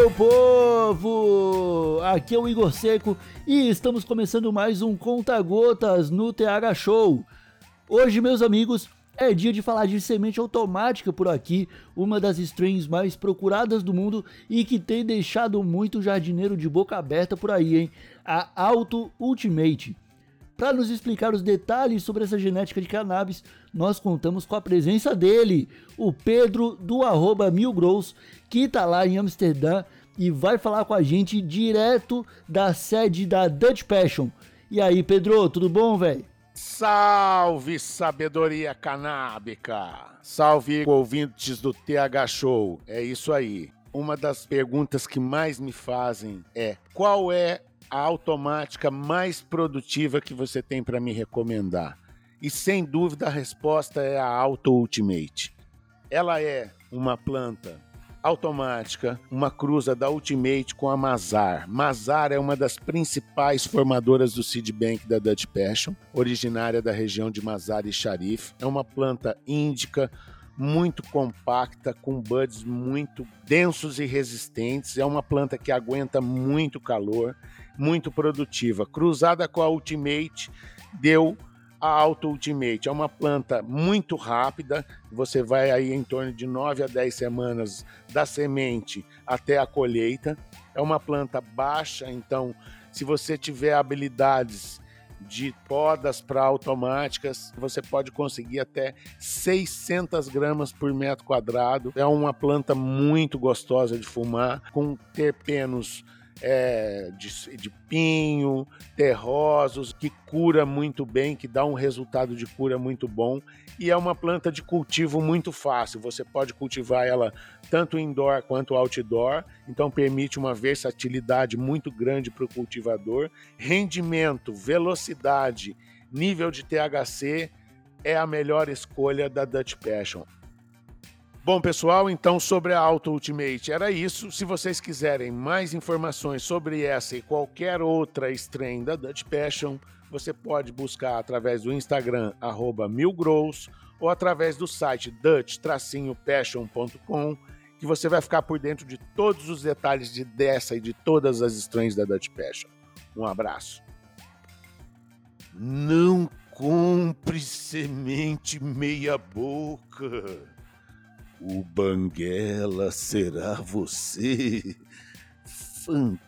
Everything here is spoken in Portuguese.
Meu povo! Aqui é o Igor Seco e estamos começando mais um Conta Gotas no TH Show. Hoje, meus amigos, é dia de falar de semente automática por aqui, uma das strains mais procuradas do mundo e que tem deixado muito jardineiro de boca aberta por aí, hein? A Auto Ultimate. Para nos explicar os detalhes sobre essa genética de cannabis, nós contamos com a presença dele, o Pedro do arroba que está lá em Amsterdã e vai falar com a gente direto da sede da Dutch Passion. E aí, Pedro, tudo bom, velho? Salve sabedoria canábica! Salve ouvintes do TH Show! É isso aí. Uma das perguntas que mais me fazem é: qual é a automática mais produtiva que você tem para me recomendar? E sem dúvida a resposta é a Auto Ultimate. Ela é uma planta automática, uma cruza da Ultimate com a Mazar. Mazar é uma das principais formadoras do seed bank da Dutch Passion, originária da região de Mazar e Sharif. É uma planta índica muito compacta, com buds muito densos e resistentes. É uma planta que aguenta muito calor muito produtiva. Cruzada com a Ultimate, deu a Auto Ultimate. É uma planta muito rápida, você vai aí em torno de 9 a 10 semanas da semente até a colheita. É uma planta baixa, então se você tiver habilidades de podas para automáticas, você pode conseguir até 600 gramas por metro quadrado. É uma planta muito gostosa de fumar, com terpenos é, de, de, pinho, terrosos, que cura muito bem, que dá um resultado de cura muito bom. E é uma planta de cultivo muito fácil. Você pode cultivar ela tanto indoor quanto outdoor, então permite uma versatilidade muito grande para o cultivador. Rendimento, velocidade, nível de THC é a melhor escolha da Dutch Passion. Bom, pessoal, então sobre a Auto Ultimate era isso. Se vocês quiserem mais informações sobre essa e qualquer outra strain da Dutch Passion, você pode buscar através do Instagram, milgrows, ou através do site dutch-passion.com, que você vai ficar por dentro de todos os detalhes de dessa e de todas as strains da Dutch Passion. Um abraço. Não compre semente meia boca. O Banguela será você. Fantástico!